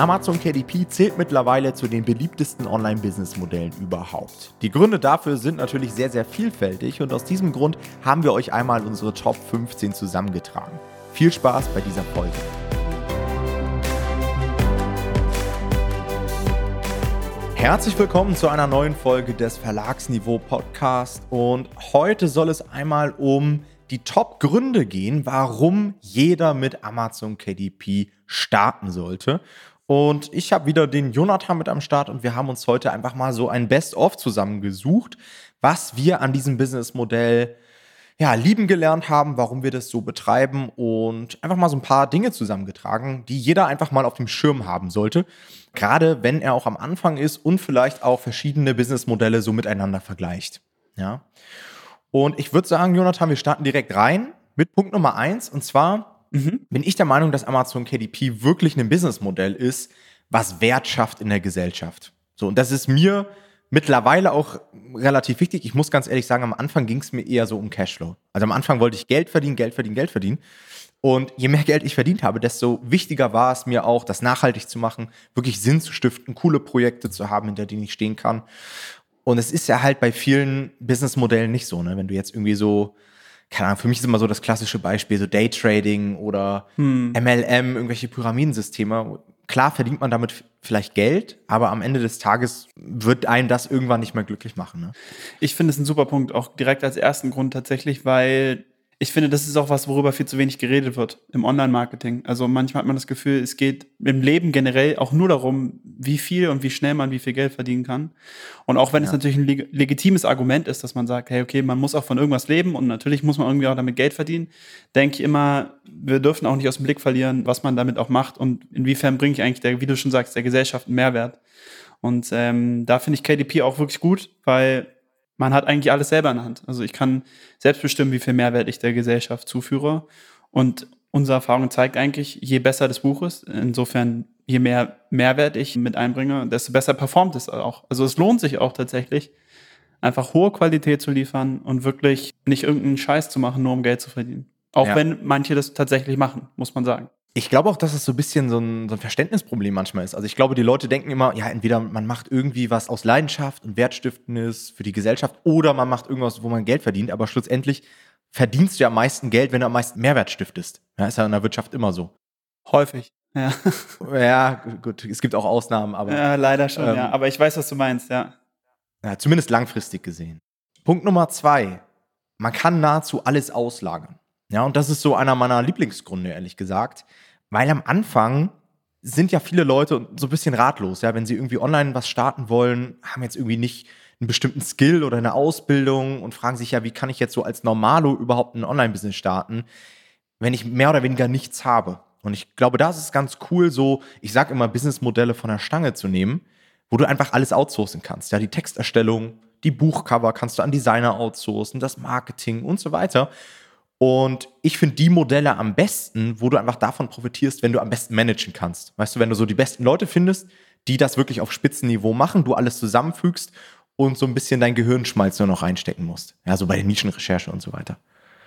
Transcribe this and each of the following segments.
Amazon KDP zählt mittlerweile zu den beliebtesten Online-Business-Modellen überhaupt. Die Gründe dafür sind natürlich sehr, sehr vielfältig und aus diesem Grund haben wir euch einmal unsere Top 15 zusammengetragen. Viel Spaß bei dieser Folge. Herzlich willkommen zu einer neuen Folge des Verlagsniveau Podcast und heute soll es einmal um die Top-Gründe gehen, warum jeder mit Amazon KDP starten sollte. Und ich habe wieder den Jonathan mit am Start und wir haben uns heute einfach mal so ein Best-of zusammengesucht, was wir an diesem Businessmodell ja, lieben gelernt haben, warum wir das so betreiben und einfach mal so ein paar Dinge zusammengetragen, die jeder einfach mal auf dem Schirm haben sollte. Gerade wenn er auch am Anfang ist und vielleicht auch verschiedene Businessmodelle so miteinander vergleicht. Ja. Und ich würde sagen, Jonathan, wir starten direkt rein mit Punkt Nummer eins und zwar mhm. bin ich der Meinung, dass Amazon KDP wirklich ein Businessmodell ist, was Wert schafft in der Gesellschaft. So, und das ist mir mittlerweile auch relativ wichtig. Ich muss ganz ehrlich sagen, am Anfang ging es mir eher so um Cashflow. Also am Anfang wollte ich Geld verdienen, Geld verdienen, Geld verdienen. Und je mehr Geld ich verdient habe, desto wichtiger war es mir auch, das nachhaltig zu machen, wirklich Sinn zu stiften, coole Projekte zu haben, hinter denen ich stehen kann. Und es ist ja halt bei vielen Businessmodellen nicht so, ne? Wenn du jetzt irgendwie so keine Ahnung, für mich ist immer so das klassische Beispiel, so Daytrading oder hm. MLM, irgendwelche Pyramidensysteme. Klar verdient man damit vielleicht Geld, aber am Ende des Tages wird einen das irgendwann nicht mehr glücklich machen. Ne? Ich finde es ein super Punkt, auch direkt als ersten Grund tatsächlich, weil ich finde, das ist auch was, worüber viel zu wenig geredet wird im Online-Marketing. Also manchmal hat man das Gefühl, es geht im Leben generell auch nur darum, wie viel und wie schnell man wie viel Geld verdienen kann. Und auch wenn ja. es natürlich ein leg legitimes Argument ist, dass man sagt, hey, okay, man muss auch von irgendwas leben und natürlich muss man irgendwie auch damit Geld verdienen, denke ich immer, wir dürfen auch nicht aus dem Blick verlieren, was man damit auch macht und inwiefern bringe ich eigentlich, der, wie du schon sagst, der Gesellschaft einen Mehrwert. Und ähm, da finde ich KDP auch wirklich gut, weil man hat eigentlich alles selber in der Hand. Also ich kann selbst bestimmen, wie viel Mehrwert ich der Gesellschaft zuführe. Und unsere Erfahrung zeigt eigentlich, je besser das Buch ist, insofern je mehr Mehrwert ich mit einbringe, desto besser performt es auch. Also es lohnt sich auch tatsächlich, einfach hohe Qualität zu liefern und wirklich nicht irgendeinen Scheiß zu machen, nur um Geld zu verdienen. Auch ja. wenn manche das tatsächlich machen, muss man sagen. Ich glaube auch, dass es so ein bisschen so ein, so ein, Verständnisproblem manchmal ist. Also ich glaube, die Leute denken immer, ja, entweder man macht irgendwie was aus Leidenschaft und Wertstiftendes für die Gesellschaft oder man macht irgendwas, wo man Geld verdient, aber schlussendlich verdienst du ja am meisten Geld, wenn du am meisten Mehrwert stiftest. Ja, ist ja in der Wirtschaft immer so. Häufig, ja. ja, gut, es gibt auch Ausnahmen, aber. Ja, leider schon, ähm, ja. Aber ich weiß, was du meinst, ja. Ja, zumindest langfristig gesehen. Punkt Nummer zwei. Man kann nahezu alles auslagern. Ja, und das ist so einer meiner Lieblingsgründe, ehrlich gesagt. Weil am Anfang sind ja viele Leute so ein bisschen ratlos, ja, wenn sie irgendwie online was starten wollen, haben jetzt irgendwie nicht einen bestimmten Skill oder eine Ausbildung und fragen sich ja, wie kann ich jetzt so als Normalo überhaupt ein Online-Business starten, wenn ich mehr oder weniger nichts habe. Und ich glaube, da ist es ganz cool, so, ich sage immer, Businessmodelle von der Stange zu nehmen, wo du einfach alles outsourcen kannst. Ja, die Texterstellung, die Buchcover kannst du an Designer outsourcen, das Marketing und so weiter. Und ich finde die Modelle am besten, wo du einfach davon profitierst, wenn du am besten managen kannst. Weißt du, wenn du so die besten Leute findest, die das wirklich auf Spitzenniveau machen, du alles zusammenfügst und so ein bisschen dein Gehirnschmalz nur noch reinstecken musst. Ja, so bei der Nischenrecherche und so weiter.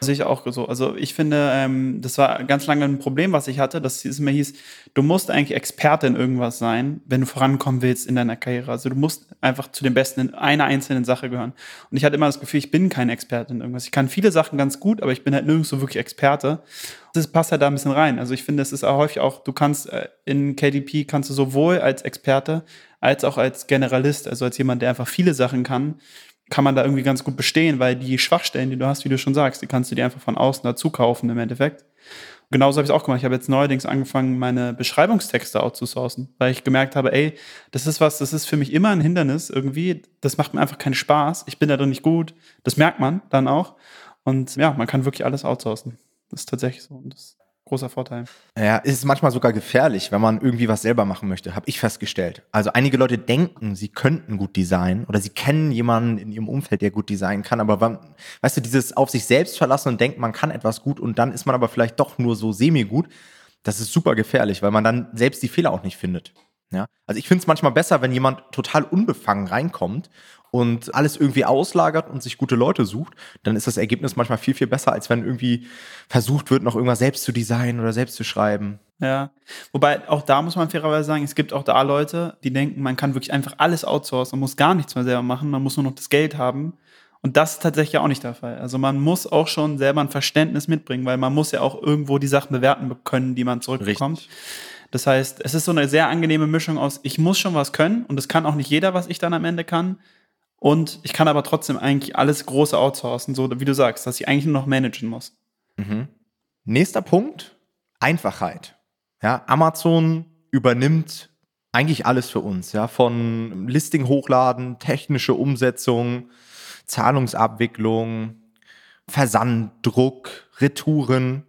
Sehe ich auch so. Also ich finde, ähm, das war ganz lange ein Problem, was ich hatte, dass es immer hieß, du musst eigentlich Experte in irgendwas sein, wenn du vorankommen willst in deiner Karriere. Also du musst einfach zu den Besten in einer einzelnen Sache gehören. Und ich hatte immer das Gefühl, ich bin kein Experte in irgendwas. Ich kann viele Sachen ganz gut, aber ich bin halt nirgends so wirklich Experte. Das passt halt da ein bisschen rein. Also ich finde, es ist auch häufig auch, du kannst äh, in KDP kannst du sowohl als Experte als auch als Generalist, also als jemand, der einfach viele Sachen kann, kann man da irgendwie ganz gut bestehen, weil die Schwachstellen, die du hast, wie du schon sagst, die kannst du dir einfach von außen dazu kaufen im Endeffekt. genauso habe ich es auch gemacht. Ich habe jetzt neuerdings angefangen, meine Beschreibungstexte outzusourcen, weil ich gemerkt habe, ey, das ist was, das ist für mich immer ein Hindernis irgendwie. Das macht mir einfach keinen Spaß. Ich bin da drin nicht gut. Das merkt man dann auch. Und ja, man kann wirklich alles outsourcen. Das ist tatsächlich so. Und das großer Vorteil. Ja, ist manchmal sogar gefährlich, wenn man irgendwie was selber machen möchte, habe ich festgestellt. Also einige Leute denken, sie könnten gut designen oder sie kennen jemanden in ihrem Umfeld, der gut designen kann, aber wann, weißt du, dieses auf sich selbst verlassen und denken, man kann etwas gut und dann ist man aber vielleicht doch nur so semi-gut, das ist super gefährlich, weil man dann selbst die Fehler auch nicht findet. Ja? Also ich finde es manchmal besser, wenn jemand total unbefangen reinkommt und alles irgendwie auslagert und sich gute Leute sucht, dann ist das Ergebnis manchmal viel, viel besser, als wenn irgendwie versucht wird, noch irgendwas selbst zu designen oder selbst zu schreiben. Ja, wobei auch da muss man fairerweise sagen, es gibt auch da Leute, die denken, man kann wirklich einfach alles outsourcen, man muss gar nichts mehr selber machen, man muss nur noch das Geld haben. Und das ist tatsächlich auch nicht der Fall. Also man muss auch schon selber ein Verständnis mitbringen, weil man muss ja auch irgendwo die Sachen bewerten können, die man zurückbekommt. Richtig. Das heißt, es ist so eine sehr angenehme Mischung aus, ich muss schon was können und das kann auch nicht jeder, was ich dann am Ende kann. Und ich kann aber trotzdem eigentlich alles große outsourcen, so wie du sagst, dass ich eigentlich nur noch managen muss. Mhm. Nächster Punkt, Einfachheit. Ja, Amazon übernimmt eigentlich alles für uns, ja, von Listing hochladen, technische Umsetzung, Zahlungsabwicklung, Versanddruck, Retouren.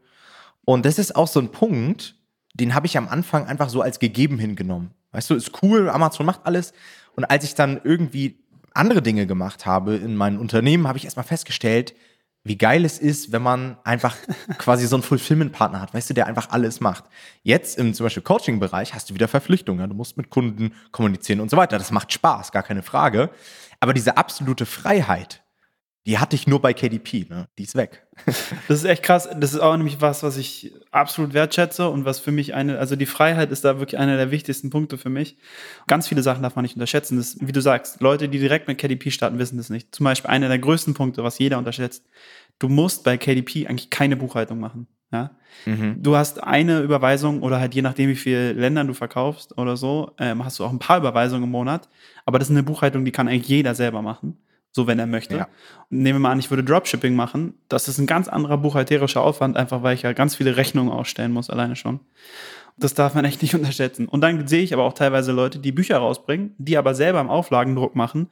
Und das ist auch so ein Punkt, den habe ich am Anfang einfach so als gegeben hingenommen. Weißt du, ist cool, Amazon macht alles. Und als ich dann irgendwie andere Dinge gemacht habe in meinem Unternehmen, habe ich erstmal festgestellt, wie geil es ist, wenn man einfach quasi so einen Fulfillment-Partner hat, weißt du, der einfach alles macht. Jetzt im zum Beispiel Coaching-Bereich hast du wieder Verpflichtungen, du musst mit Kunden kommunizieren und so weiter. Das macht Spaß, gar keine Frage. Aber diese absolute Freiheit, die hatte ich nur bei KDP, ne? Die ist weg. das ist echt krass. Das ist auch nämlich was, was ich absolut wertschätze und was für mich eine, also die Freiheit ist da wirklich einer der wichtigsten Punkte für mich. Ganz viele Sachen darf man nicht unterschätzen. Das, wie du sagst, Leute, die direkt mit KDP starten, wissen das nicht. Zum Beispiel einer der größten Punkte, was jeder unterschätzt. Du musst bei KDP eigentlich keine Buchhaltung machen. Ja? Mhm. Du hast eine Überweisung oder halt je nachdem, wie viele Ländern du verkaufst oder so, ähm, hast du auch ein paar Überweisungen im Monat. Aber das ist eine Buchhaltung, die kann eigentlich jeder selber machen so wenn er möchte. Ja. Nehmen wir mal an, ich würde Dropshipping machen. Das ist ein ganz anderer buchhalterischer Aufwand, einfach weil ich ja ganz viele Rechnungen ausstellen muss, alleine schon. Das darf man echt nicht unterschätzen. Und dann sehe ich aber auch teilweise Leute, die Bücher rausbringen, die aber selber im Auflagendruck machen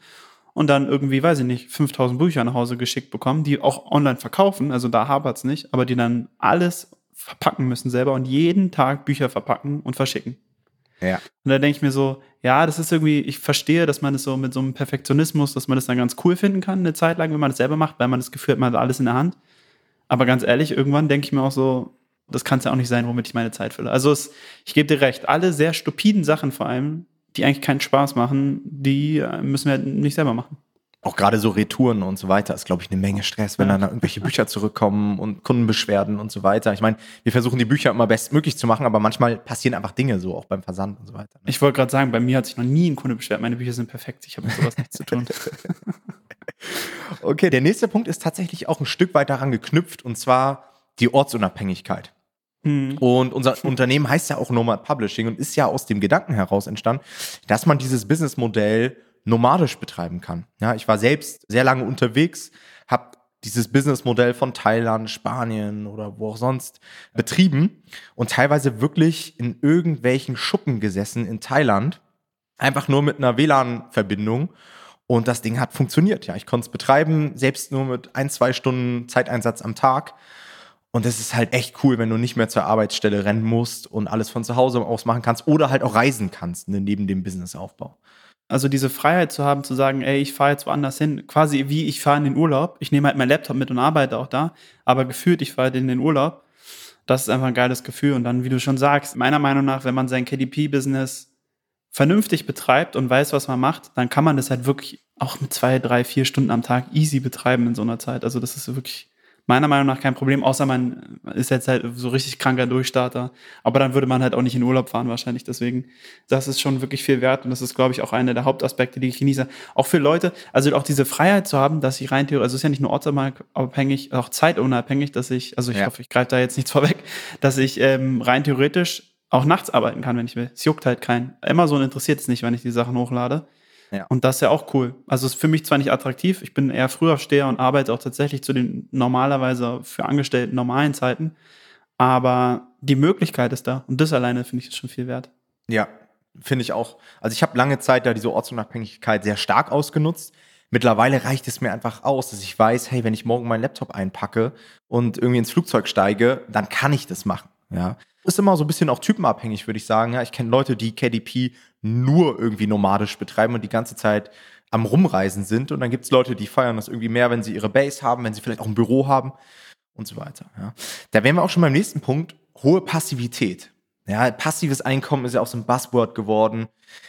und dann irgendwie, weiß ich nicht, 5000 Bücher nach Hause geschickt bekommen, die auch online verkaufen, also da hapert es nicht, aber die dann alles verpacken müssen selber und jeden Tag Bücher verpacken und verschicken. Ja. Und da denke ich mir so, ja, das ist irgendwie, ich verstehe, dass man es so mit so einem Perfektionismus, dass man das dann ganz cool finden kann, eine Zeit lang, wenn man das selber macht, weil man das Gefühl hat, man hat alles in der Hand. Aber ganz ehrlich, irgendwann denke ich mir auch so, das kann es ja auch nicht sein, womit ich meine Zeit fülle. Also es, ich gebe dir recht, alle sehr stupiden Sachen vor allem, die eigentlich keinen Spaß machen, die äh, müssen wir halt nicht selber machen auch gerade so Retouren und so weiter ist, glaube ich, eine Menge Stress, wenn dann irgendwelche Bücher zurückkommen und Kundenbeschwerden und so weiter. Ich meine, wir versuchen die Bücher immer bestmöglich zu machen, aber manchmal passieren einfach Dinge so, auch beim Versand und so weiter. Ne? Ich wollte gerade sagen, bei mir hat sich noch nie ein Kunde beschwert. Meine Bücher sind perfekt. Ich habe mit sowas nichts zu tun. okay, der nächste Punkt ist tatsächlich auch ein Stück weit daran geknüpft und zwar die Ortsunabhängigkeit. Hm. Und unser Unternehmen heißt ja auch Nomad Publishing und ist ja aus dem Gedanken heraus entstanden, dass man dieses Businessmodell nomadisch betreiben kann. Ja, ich war selbst sehr lange unterwegs, habe dieses Businessmodell von Thailand, Spanien oder wo auch sonst betrieben und teilweise wirklich in irgendwelchen Schuppen gesessen in Thailand, einfach nur mit einer WLAN-Verbindung und das Ding hat funktioniert. Ja, ich konnte es betreiben, selbst nur mit ein, zwei Stunden Zeiteinsatz am Tag. Und das ist halt echt cool, wenn du nicht mehr zur Arbeitsstelle rennen musst und alles von zu Hause aus machen kannst oder halt auch reisen kannst ne, neben dem Businessaufbau. Also diese Freiheit zu haben, zu sagen, ey, ich fahre jetzt woanders hin, quasi wie ich fahre in den Urlaub. Ich nehme halt meinen Laptop mit und arbeite auch da, aber gefühlt, ich fahre halt in den Urlaub. Das ist einfach ein geiles Gefühl. Und dann, wie du schon sagst, meiner Meinung nach, wenn man sein KDP-Business vernünftig betreibt und weiß, was man macht, dann kann man das halt wirklich auch mit zwei, drei, vier Stunden am Tag easy betreiben in so einer Zeit. Also das ist wirklich meiner Meinung nach kein Problem, außer man ist jetzt halt so richtig kranker Durchstarter. Aber dann würde man halt auch nicht in Urlaub fahren wahrscheinlich. Deswegen, das ist schon wirklich viel wert und das ist, glaube ich, auch einer der Hauptaspekte, die ich genieße. Auch für Leute, also auch diese Freiheit zu haben, dass ich rein theoretisch, also es ist ja nicht nur ortsabhängig, auch zeitunabhängig, dass ich, also ich ja. hoffe, ich greife da jetzt nichts vorweg, dass ich ähm, rein theoretisch auch nachts arbeiten kann, wenn ich will. Es juckt halt keinen. Amazon interessiert es nicht, wenn ich die Sachen hochlade. Ja. Und das ist ja auch cool. Also ist für mich zwar nicht attraktiv, ich bin eher Frühaufsteher und arbeite auch tatsächlich zu den normalerweise für Angestellten normalen Zeiten, aber die Möglichkeit ist da und das alleine finde ich schon viel wert. Ja, finde ich auch. Also ich habe lange Zeit da diese Ortsunabhängigkeit sehr stark ausgenutzt. Mittlerweile reicht es mir einfach aus, dass ich weiß, hey, wenn ich morgen meinen Laptop einpacke und irgendwie ins Flugzeug steige, dann kann ich das machen. Ja. Ist immer so ein bisschen auch typenabhängig, würde ich sagen. Ja, ich kenne Leute, die KDP nur irgendwie nomadisch betreiben und die ganze Zeit am Rumreisen sind. Und dann gibt es Leute, die feiern das irgendwie mehr, wenn sie ihre Base haben, wenn sie vielleicht auch ein Büro haben und so weiter. Ja. Da wären wir auch schon beim nächsten Punkt, hohe Passivität. Ja, passives Einkommen ist ja auch so ein Buzzword geworden,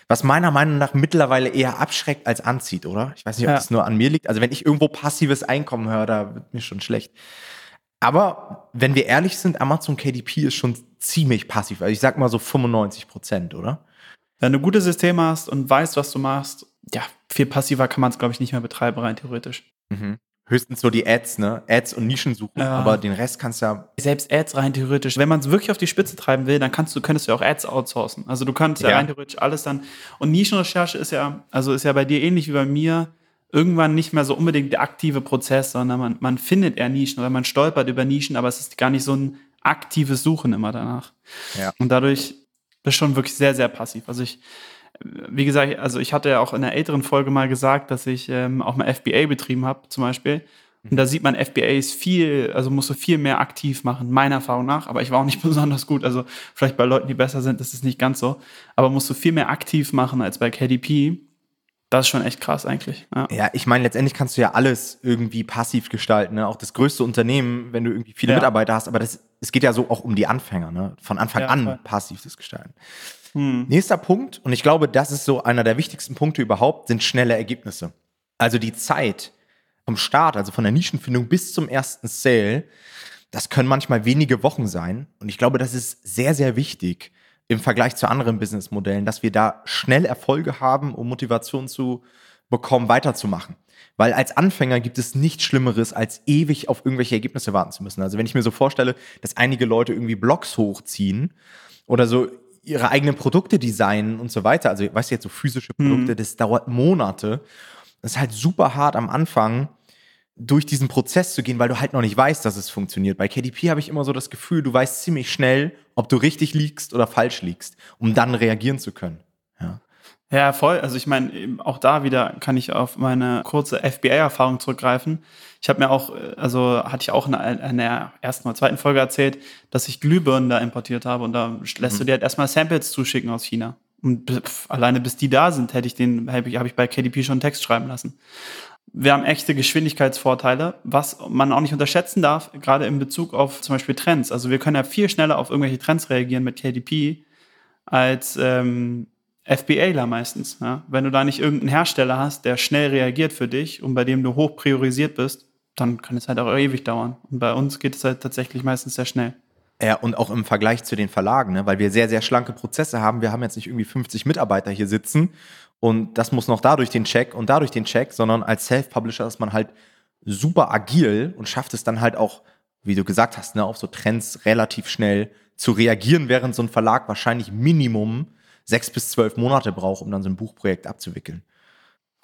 was meiner Meinung nach mittlerweile eher abschreckt als anzieht, oder? Ich weiß nicht, ob ja. das nur an mir liegt. Also wenn ich irgendwo passives Einkommen höre, da wird mir schon schlecht. Aber wenn wir ehrlich sind, Amazon KDP ist schon ziemlich passiv. Also ich sag mal so 95 Prozent, oder? Wenn du gute Systeme hast und weißt, was du machst, ja, viel passiver kann man es, glaube ich, nicht mehr betreiben, rein theoretisch. Mhm. Höchstens so die Ads, ne? Ads und Nischen suchen, ja. aber den Rest kannst du ja. Selbst Ads rein theoretisch. Wenn man es wirklich auf die Spitze treiben will, dann kannst du, könntest du auch Ads outsourcen. Also du kannst ja, ja rein theoretisch alles dann. Und Nischenrecherche ist ja, also ist ja bei dir ähnlich wie bei mir, irgendwann nicht mehr so unbedingt der aktive Prozess, sondern man, man findet eher Nischen oder man stolpert über Nischen, aber es ist gar nicht so ein aktives Suchen immer danach. Ja. Und dadurch bist schon wirklich sehr, sehr passiv. Also ich, wie gesagt, also ich hatte ja auch in einer älteren Folge mal gesagt, dass ich ähm, auch mal FBA betrieben habe, zum Beispiel. Und da sieht man, FBA ist viel, also musst du viel mehr aktiv machen, meiner Erfahrung nach. Aber ich war auch nicht besonders gut. Also vielleicht bei Leuten, die besser sind, ist es nicht ganz so. Aber musst du viel mehr aktiv machen als bei KDP. Das ist schon echt krass eigentlich. Ja, ja ich meine, letztendlich kannst du ja alles irgendwie passiv gestalten. Ne? Auch das größte Unternehmen, wenn du irgendwie viele ja. Mitarbeiter hast. Aber das, es geht ja so auch um die Anfänger. Ne? Von Anfang ja, an voll. passiv das gestalten. Hm. Nächster Punkt, und ich glaube, das ist so einer der wichtigsten Punkte überhaupt, sind schnelle Ergebnisse. Also die Zeit vom Start, also von der Nischenfindung bis zum ersten Sale, das können manchmal wenige Wochen sein. Und ich glaube, das ist sehr, sehr wichtig im Vergleich zu anderen Businessmodellen, dass wir da schnell Erfolge haben, um Motivation zu bekommen, weiterzumachen. Weil als Anfänger gibt es nichts Schlimmeres, als ewig auf irgendwelche Ergebnisse warten zu müssen. Also wenn ich mir so vorstelle, dass einige Leute irgendwie Blogs hochziehen oder so ihre eigenen Produkte designen und so weiter. Also, weißt du, jetzt so physische. Produkte, mhm. das dauert Monate. Das ist halt super hart am Anfang, durch diesen Prozess zu gehen, weil du halt noch nicht weißt, dass es funktioniert. Bei KDP habe ich immer so das Gefühl, du weißt ziemlich schnell, ob du richtig liegst oder falsch liegst, um dann reagieren zu können. Ja. Ja, voll. Also ich meine, auch da wieder kann ich auf meine kurze FBA-Erfahrung zurückgreifen. Ich habe mir auch, also hatte ich auch in der ersten oder zweiten Folge erzählt, dass ich Glühbirnen da importiert habe und da lässt mhm. du dir halt erstmal Samples zuschicken aus China. Und pff, alleine bis die da sind, hätte ich den, habe ich, hab ich bei KDP schon einen Text schreiben lassen. Wir haben echte Geschwindigkeitsvorteile, was man auch nicht unterschätzen darf, gerade in Bezug auf zum Beispiel Trends. Also wir können ja viel schneller auf irgendwelche Trends reagieren mit KDP als ähm, FBAler meistens. Ja? Wenn du da nicht irgendeinen Hersteller hast, der schnell reagiert für dich und bei dem du hoch priorisiert bist, dann kann es halt auch ewig dauern. Und bei uns geht es halt tatsächlich meistens sehr schnell. Ja, und auch im Vergleich zu den Verlagen, ne? weil wir sehr, sehr schlanke Prozesse haben. Wir haben jetzt nicht irgendwie 50 Mitarbeiter hier sitzen und das muss noch dadurch den Check und dadurch den Check, sondern als Self-Publisher ist man halt super agil und schafft es dann halt auch, wie du gesagt hast, ne, auf so Trends relativ schnell zu reagieren, während so ein Verlag wahrscheinlich Minimum sechs bis zwölf Monate braucht, um dann so ein Buchprojekt abzuwickeln.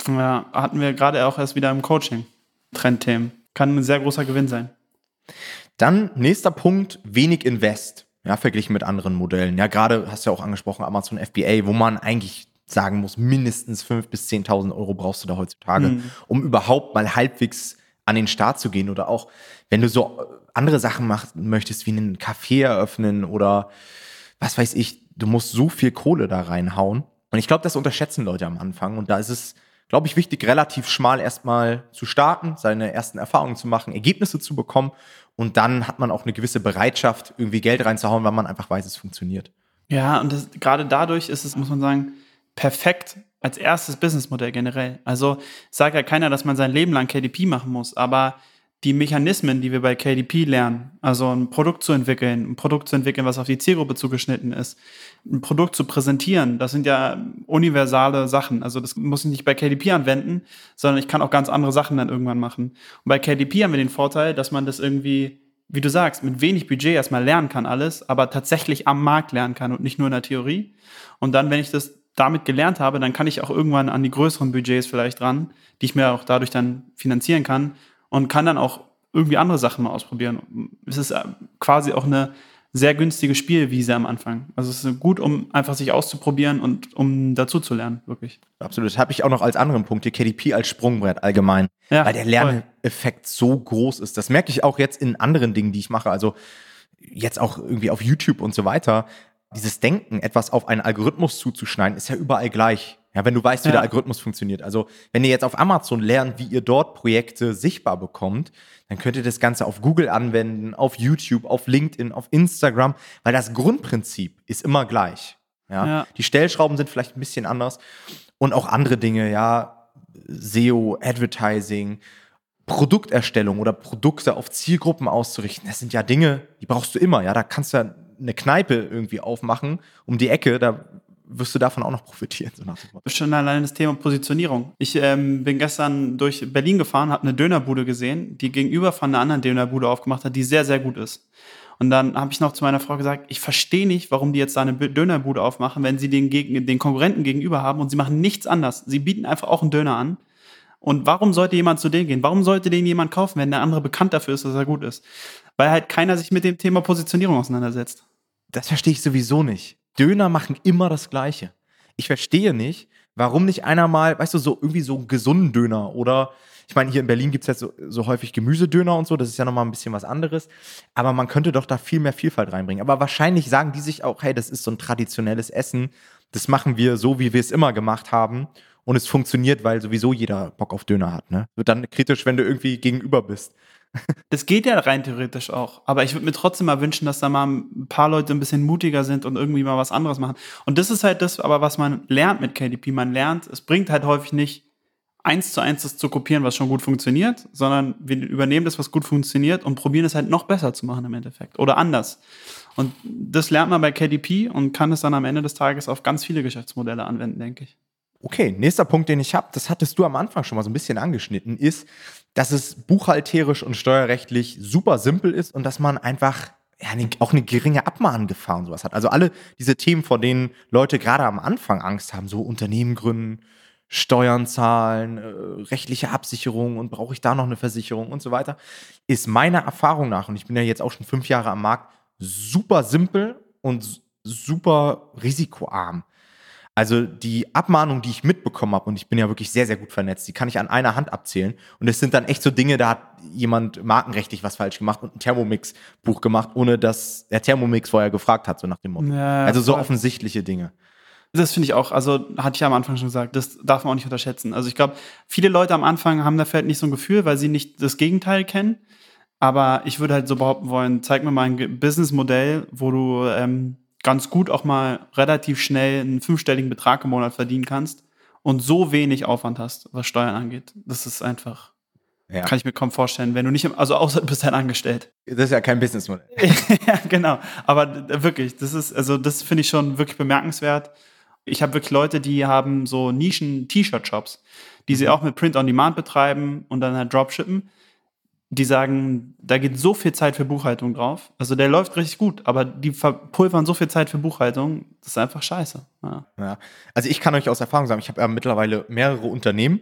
Ja, hatten wir gerade auch erst wieder im Coaching. Trendthemen. Kann ein sehr großer Gewinn sein. Dann nächster Punkt, wenig Invest. Ja, verglichen mit anderen Modellen. Ja, gerade hast du ja auch angesprochen, Amazon FBA, wo man eigentlich sagen muss, mindestens 5.000 bis 10.000 Euro brauchst du da heutzutage, mhm. um überhaupt mal halbwegs an den Start zu gehen. Oder auch, wenn du so andere Sachen machen möchtest, wie einen Café eröffnen oder was weiß ich, du musst so viel Kohle da reinhauen. Und ich glaube, das unterschätzen Leute am Anfang. Und da ist es, glaube ich, wichtig, relativ schmal erstmal zu starten, seine ersten Erfahrungen zu machen, Ergebnisse zu bekommen. Und dann hat man auch eine gewisse Bereitschaft, irgendwie Geld reinzuhauen, weil man einfach weiß, es funktioniert. Ja, und das, gerade dadurch ist es, muss man sagen, perfekt als erstes Businessmodell generell. Also sagt ja keiner, dass man sein Leben lang KDP machen muss, aber die Mechanismen, die wir bei KDP lernen, also ein Produkt zu entwickeln, ein Produkt zu entwickeln, was auf die Zielgruppe zugeschnitten ist, ein Produkt zu präsentieren, das sind ja universale Sachen. Also das muss ich nicht bei KDP anwenden, sondern ich kann auch ganz andere Sachen dann irgendwann machen. Und bei KDP haben wir den Vorteil, dass man das irgendwie, wie du sagst, mit wenig Budget erstmal lernen kann alles, aber tatsächlich am Markt lernen kann und nicht nur in der Theorie. Und dann, wenn ich das damit gelernt habe, dann kann ich auch irgendwann an die größeren Budgets vielleicht ran, die ich mir auch dadurch dann finanzieren kann und kann dann auch irgendwie andere Sachen mal ausprobieren. Es ist äh, quasi auch eine sehr günstige Spielwiese am Anfang. Also es ist gut, um einfach sich auszuprobieren und um dazu zu lernen, wirklich. Absolut. Das habe ich auch noch als anderen Punkt, die KDP als Sprungbrett allgemein. Ja, weil der Lerneffekt so groß ist. Das merke ich auch jetzt in anderen Dingen, die ich mache. Also jetzt auch irgendwie auf YouTube und so weiter. Dieses Denken, etwas auf einen Algorithmus zuzuschneiden, ist ja überall gleich. Ja, wenn du weißt, wie ja. der Algorithmus funktioniert. Also, wenn ihr jetzt auf Amazon lernt, wie ihr dort Projekte sichtbar bekommt, dann könnt ihr das Ganze auf Google anwenden, auf YouTube, auf LinkedIn, auf Instagram, weil das Grundprinzip ist immer gleich. Ja? ja. Die Stellschrauben sind vielleicht ein bisschen anders und auch andere Dinge, ja, SEO, Advertising, Produkterstellung oder Produkte auf Zielgruppen auszurichten, das sind ja Dinge, die brauchst du immer. Ja, da kannst du ja eine Kneipe irgendwie aufmachen um die Ecke, da wirst du davon auch noch profitieren. So Schon allein das Thema Positionierung. Ich ähm, bin gestern durch Berlin gefahren, habe eine Dönerbude gesehen, die gegenüber von einer anderen Dönerbude aufgemacht hat, die sehr, sehr gut ist. Und dann habe ich noch zu meiner Frau gesagt, ich verstehe nicht, warum die jetzt da eine Dönerbude aufmachen, wenn sie den, gegen, den Konkurrenten gegenüber haben und sie machen nichts anders. Sie bieten einfach auch einen Döner an. Und warum sollte jemand zu denen gehen? Warum sollte den jemand kaufen, wenn der andere bekannt dafür ist, dass er gut ist? Weil halt keiner sich mit dem Thema Positionierung auseinandersetzt. Das verstehe ich sowieso nicht. Döner machen immer das Gleiche. Ich verstehe nicht, warum nicht einer mal, weißt du, so irgendwie so einen gesunden Döner oder ich meine, hier in Berlin gibt es jetzt so, so, häufig Gemüsedöner und so, das ist ja nochmal ein bisschen was anderes. Aber man könnte doch da viel mehr Vielfalt reinbringen. Aber wahrscheinlich sagen die sich auch, hey, das ist so ein traditionelles Essen, das machen wir so, wie wir es immer gemacht haben. Und es funktioniert, weil sowieso jeder Bock auf Döner hat. Ne? Wird dann kritisch, wenn du irgendwie gegenüber bist. Das geht ja rein theoretisch auch. Aber ich würde mir trotzdem mal wünschen, dass da mal ein paar Leute ein bisschen mutiger sind und irgendwie mal was anderes machen. Und das ist halt das, aber was man lernt mit KDP. Man lernt, es bringt halt häufig nicht, eins zu eins das zu kopieren, was schon gut funktioniert, sondern wir übernehmen das, was gut funktioniert und probieren es halt noch besser zu machen im Endeffekt. Oder anders. Und das lernt man bei KDP und kann es dann am Ende des Tages auf ganz viele Geschäftsmodelle anwenden, denke ich. Okay, nächster Punkt, den ich habe, das hattest du am Anfang schon mal so ein bisschen angeschnitten, ist, dass es buchhalterisch und steuerrechtlich super simpel ist und dass man einfach ja, auch eine geringe Abmahngefahr und sowas hat. Also alle diese Themen, vor denen Leute gerade am Anfang Angst haben, so Unternehmen gründen, Steuern zahlen, äh, rechtliche Absicherung und brauche ich da noch eine Versicherung und so weiter, ist meiner Erfahrung nach, und ich bin ja jetzt auch schon fünf Jahre am Markt, super simpel und super risikoarm. Also die Abmahnung, die ich mitbekommen habe, und ich bin ja wirklich sehr, sehr gut vernetzt, die kann ich an einer Hand abzählen. Und es sind dann echt so Dinge, da hat jemand markenrechtlich was falsch gemacht und ein Thermomix-Buch gemacht, ohne dass der Thermomix vorher gefragt hat, so nach dem Motto. Ja, also so offensichtliche Dinge. Das finde ich auch, also hatte ich ja am Anfang schon gesagt, das darf man auch nicht unterschätzen. Also ich glaube, viele Leute am Anfang haben dafür halt nicht so ein Gefühl, weil sie nicht das Gegenteil kennen. Aber ich würde halt so behaupten wollen, zeig mir mal ein Businessmodell, wo du ähm, ganz gut auch mal relativ schnell einen fünfstelligen Betrag im Monat verdienen kannst und so wenig Aufwand hast, was Steuern angeht. Das ist einfach, ja. kann ich mir kaum vorstellen, wenn du nicht, also außer du bist halt angestellt. Das ist ja kein Businessmodell. ja, genau. Aber wirklich, das ist, also das finde ich schon wirklich bemerkenswert. Ich habe wirklich Leute, die haben so Nischen-T-Shirt-Shops, die sie mhm. auch mit Print on Demand betreiben und dann halt Dropshippen die sagen, da geht so viel Zeit für Buchhaltung drauf. Also der läuft richtig gut, aber die verpulvern so viel Zeit für Buchhaltung, das ist einfach scheiße. Ja. ja. Also ich kann euch aus Erfahrung sagen, ich habe ja mittlerweile mehrere Unternehmen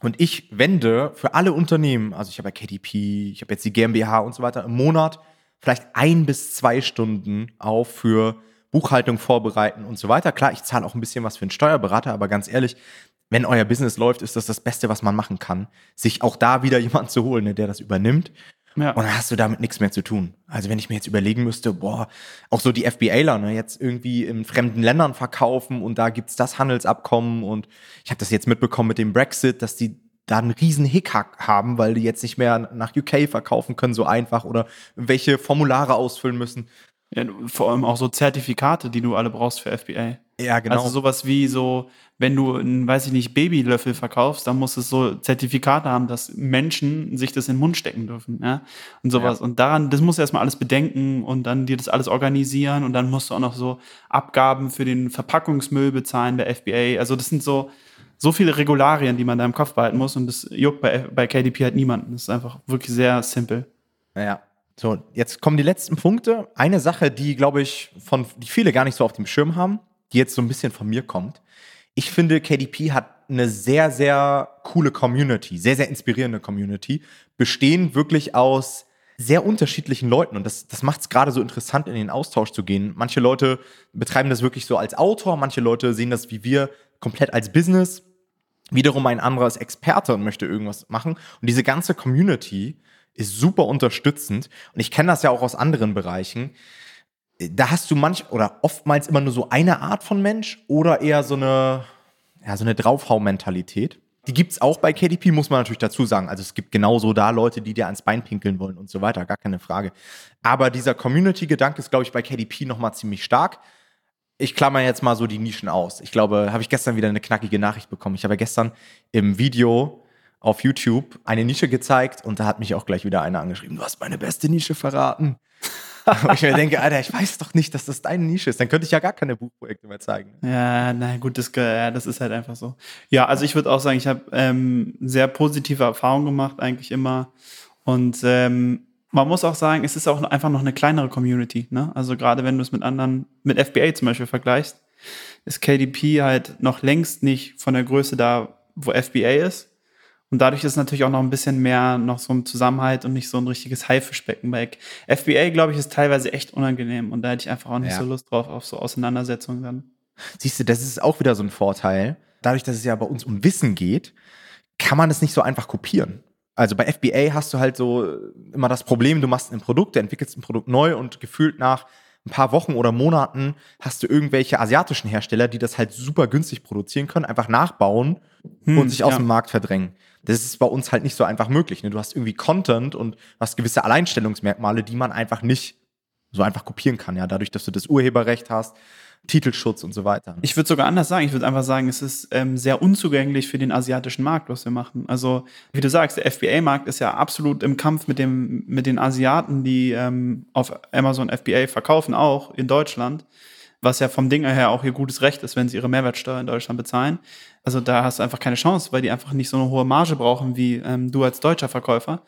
und ich wende für alle Unternehmen, also ich habe ja KDP, ich habe jetzt die GmbH und so weiter, im Monat vielleicht ein bis zwei Stunden auf für Buchhaltung vorbereiten und so weiter. Klar, ich zahle auch ein bisschen was für einen Steuerberater, aber ganz ehrlich, wenn euer Business läuft, ist das das Beste, was man machen kann, sich auch da wieder jemanden zu holen, ne, der das übernimmt. Ja. Und dann hast du damit nichts mehr zu tun. Also wenn ich mir jetzt überlegen müsste, boah, auch so die FBAler, ne, jetzt irgendwie in fremden Ländern verkaufen und da gibt's das Handelsabkommen und ich habe das jetzt mitbekommen mit dem Brexit, dass die da einen riesen Hickhack haben, weil die jetzt nicht mehr nach UK verkaufen können so einfach oder welche Formulare ausfüllen müssen. Ja, vor allem auch so Zertifikate, die du alle brauchst für FBA. Ja, genau. Also sowas wie so, wenn du, einen, weiß ich nicht, Babylöffel verkaufst, dann muss es so Zertifikate haben, dass Menschen sich das in den Mund stecken dürfen, ja, und sowas. Ja. Und daran, das musst du erstmal alles bedenken und dann dir das alles organisieren und dann musst du auch noch so Abgaben für den Verpackungsmüll bezahlen bei FBA. Also das sind so, so viele Regularien, die man da im Kopf behalten muss und das juckt bei, bei KDP halt niemanden. Das ist einfach wirklich sehr simpel. Ja, so, jetzt kommen die letzten Punkte. Eine Sache, die, glaube ich, von, die viele gar nicht so auf dem Schirm haben, die jetzt so ein bisschen von mir kommt. Ich finde, KDP hat eine sehr, sehr coole Community, sehr, sehr inspirierende Community, bestehend wirklich aus sehr unterschiedlichen Leuten. Und das, das macht es gerade so interessant, in den Austausch zu gehen. Manche Leute betreiben das wirklich so als Autor, manche Leute sehen das wie wir komplett als Business. Wiederum ein anderer ist Experte und möchte irgendwas machen. Und diese ganze Community ist super unterstützend. Und ich kenne das ja auch aus anderen Bereichen. Da hast du manch oder oftmals immer nur so eine Art von Mensch oder eher so eine, ja, so eine Draufhau-Mentalität. Die gibt's auch bei KDP, muss man natürlich dazu sagen. Also es gibt genauso da Leute, die dir ans Bein pinkeln wollen und so weiter, gar keine Frage. Aber dieser Community-Gedanke ist, glaube ich, bei KDP nochmal ziemlich stark. Ich klammer jetzt mal so die Nischen aus. Ich glaube, habe ich gestern wieder eine knackige Nachricht bekommen. Ich habe gestern im Video auf YouTube eine Nische gezeigt und da hat mich auch gleich wieder einer angeschrieben, du hast meine beste Nische verraten. Wo ich mir denke, Alter, ich weiß doch nicht, dass das deine Nische ist. Dann könnte ich ja gar keine Buchprojekte mehr zeigen. Ja, na gut, das, ja, das ist halt einfach so. Ja, also ich würde auch sagen, ich habe ähm, sehr positive Erfahrungen gemacht, eigentlich immer. Und ähm, man muss auch sagen, es ist auch einfach noch eine kleinere Community. Ne? Also gerade wenn du es mit anderen, mit FBA zum Beispiel vergleichst, ist KDP halt noch längst nicht von der Größe da, wo FBA ist. Und dadurch ist natürlich auch noch ein bisschen mehr noch so ein Zusammenhalt und nicht so ein richtiges Haifischbecken bei FBA, glaube ich, ist teilweise echt unangenehm und da hätte ich einfach auch nicht ja. so Lust drauf auf so Auseinandersetzungen dann. Siehst du, das ist auch wieder so ein Vorteil. Dadurch, dass es ja bei uns um Wissen geht, kann man es nicht so einfach kopieren. Also bei FBA hast du halt so immer das Problem, du machst ein Produkt, du entwickelst ein Produkt neu und gefühlt nach ein paar Wochen oder Monaten hast du irgendwelche asiatischen Hersteller, die das halt super günstig produzieren können, einfach nachbauen hm, und sich aus ja. dem Markt verdrängen. Das ist bei uns halt nicht so einfach möglich. Ne? Du hast irgendwie Content und hast gewisse Alleinstellungsmerkmale, die man einfach nicht so einfach kopieren kann, ja, dadurch, dass du das Urheberrecht hast, Titelschutz und so weiter. Ich würde sogar anders sagen. Ich würde einfach sagen, es ist ähm, sehr unzugänglich für den asiatischen Markt, was wir machen. Also, wie du sagst, der FBA-Markt ist ja absolut im Kampf mit, dem, mit den Asiaten, die ähm, auf Amazon FBA verkaufen, auch in Deutschland was ja vom Ding her auch ihr gutes Recht ist, wenn sie ihre Mehrwertsteuer in Deutschland bezahlen. Also da hast du einfach keine Chance, weil die einfach nicht so eine hohe Marge brauchen wie ähm, du als deutscher Verkäufer.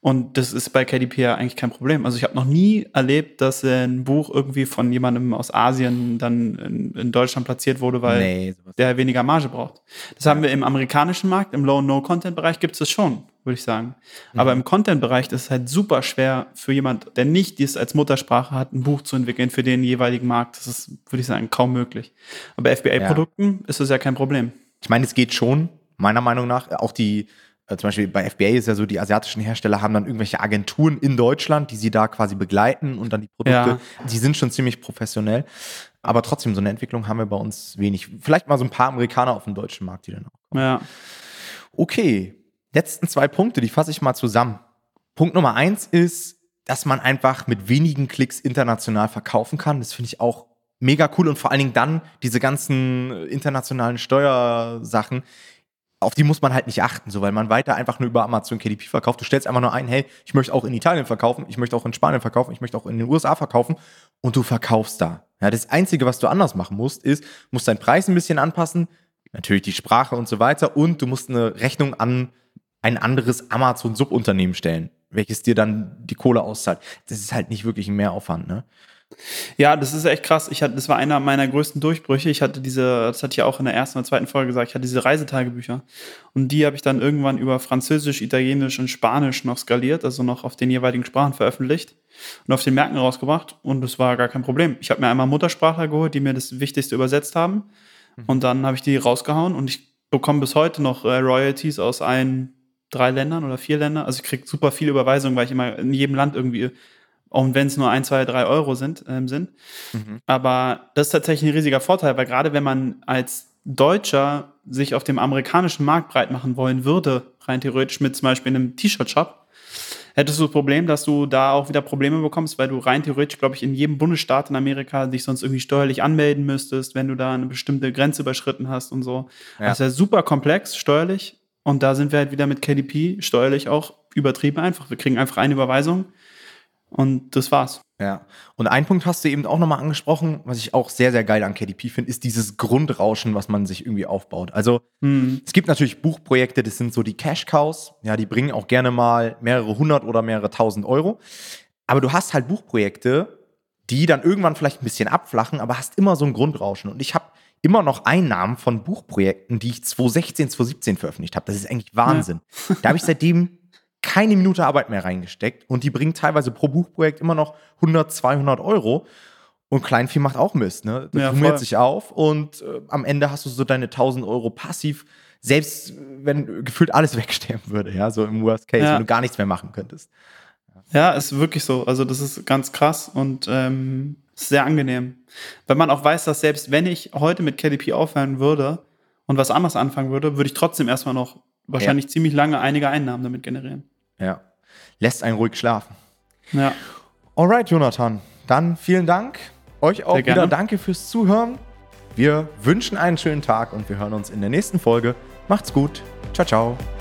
Und das ist bei KDP ja eigentlich kein Problem. Also ich habe noch nie erlebt, dass ein Buch irgendwie von jemandem aus Asien dann in, in Deutschland platziert wurde, weil nee, der weniger Marge braucht. Das haben wir im amerikanischen Markt, im Low-No-Content-Bereich gibt es das schon, würde ich sagen. Mhm. Aber im Content-Bereich ist es halt super schwer für jemand, der nicht dies als Muttersprache hat, ein Buch zu entwickeln für den jeweiligen Markt. Das ist, würde ich sagen, kaum möglich. Aber bei FBA-Produkten ja. ist das ja kein Problem. Ich meine, es geht schon, meiner Meinung nach. Auch die äh, zum Beispiel bei FBA ist ja so, die asiatischen Hersteller haben dann irgendwelche Agenturen in Deutschland, die sie da quasi begleiten und dann die Produkte, ja. die sind schon ziemlich professionell. Aber trotzdem, so eine Entwicklung haben wir bei uns wenig. Vielleicht mal so ein paar Amerikaner auf dem deutschen Markt, die dann auch kommen. Ja. Okay, letzten zwei Punkte, die fasse ich mal zusammen. Punkt Nummer eins ist, dass man einfach mit wenigen Klicks international verkaufen kann. Das finde ich auch mega cool und vor allen Dingen dann diese ganzen internationalen Steuersachen auf die muss man halt nicht achten, so weil man weiter einfach nur über Amazon KDP verkauft. Du stellst einfach nur ein, hey, ich möchte auch in Italien verkaufen, ich möchte auch in Spanien verkaufen, ich möchte auch in den USA verkaufen und du verkaufst da. Ja, das Einzige, was du anders machen musst, ist, musst deinen Preis ein bisschen anpassen, natürlich die Sprache und so weiter und du musst eine Rechnung an ein anderes Amazon-Subunternehmen stellen, welches dir dann die Kohle auszahlt. Das ist halt nicht wirklich ein Mehraufwand, ne? Ja, das ist echt krass. Ich hatte, das war einer meiner größten Durchbrüche. Ich hatte diese, das hatte ich ja auch in der ersten oder zweiten Folge gesagt, ich hatte diese Reisetagebücher. Und die habe ich dann irgendwann über Französisch, Italienisch und Spanisch noch skaliert, also noch auf den jeweiligen Sprachen veröffentlicht und auf den Märkten rausgebracht. Und das war gar kein Problem. Ich habe mir einmal Muttersprachler geholt, die mir das Wichtigste übersetzt haben. Mhm. Und dann habe ich die rausgehauen und ich bekomme bis heute noch äh, Royalties aus allen drei Ländern oder vier Ländern. Also ich kriege super viele Überweisungen, weil ich immer in jedem Land irgendwie auch wenn es nur ein, zwei, drei Euro sind. Ähm, sind. Mhm. Aber das ist tatsächlich ein riesiger Vorteil, weil gerade wenn man als Deutscher sich auf dem amerikanischen Markt breit machen wollen würde, rein theoretisch mit zum Beispiel einem T-Shirt-Shop, hättest du das Problem, dass du da auch wieder Probleme bekommst, weil du rein theoretisch, glaube ich, in jedem Bundesstaat in Amerika dich sonst irgendwie steuerlich anmelden müsstest, wenn du da eine bestimmte Grenze überschritten hast und so. Ja. Das ist ja super komplex steuerlich. Und da sind wir halt wieder mit KDP steuerlich auch übertrieben einfach. Wir kriegen einfach eine Überweisung und das war's. Ja. Und ein Punkt hast du eben auch nochmal angesprochen, was ich auch sehr, sehr geil an KDP finde, ist dieses Grundrauschen, was man sich irgendwie aufbaut. Also, mhm. es gibt natürlich Buchprojekte, das sind so die Cash Cows. Ja, die bringen auch gerne mal mehrere hundert oder mehrere tausend Euro. Aber du hast halt Buchprojekte, die dann irgendwann vielleicht ein bisschen abflachen, aber hast immer so ein Grundrauschen. Und ich habe immer noch Einnahmen von Buchprojekten, die ich 2016, 2017 veröffentlicht habe. Das ist eigentlich Wahnsinn. Ja. Da habe ich seitdem keine Minute Arbeit mehr reingesteckt und die bringen teilweise pro Buchprojekt immer noch 100, 200 Euro. Und Kleinvieh macht auch Mist, ne? Das ja, summiert sich auf und äh, am Ende hast du so deine 1000 Euro passiv, selbst wenn gefühlt alles wegsterben würde, ja, so im Worst Case, ja. wenn du gar nichts mehr machen könntest. Ja, ist wirklich so. Also das ist ganz krass und ähm, sehr angenehm. Weil man auch weiß, dass selbst wenn ich heute mit KDP aufhören würde und was anderes anfangen würde, würde ich trotzdem erstmal noch wahrscheinlich ja. ziemlich lange einige Einnahmen damit generieren. Ja. Lässt einen ruhig schlafen. Ja. Alright, Jonathan. Dann vielen Dank. Euch auch wieder danke fürs Zuhören. Wir wünschen einen schönen Tag und wir hören uns in der nächsten Folge. Macht's gut. Ciao, ciao.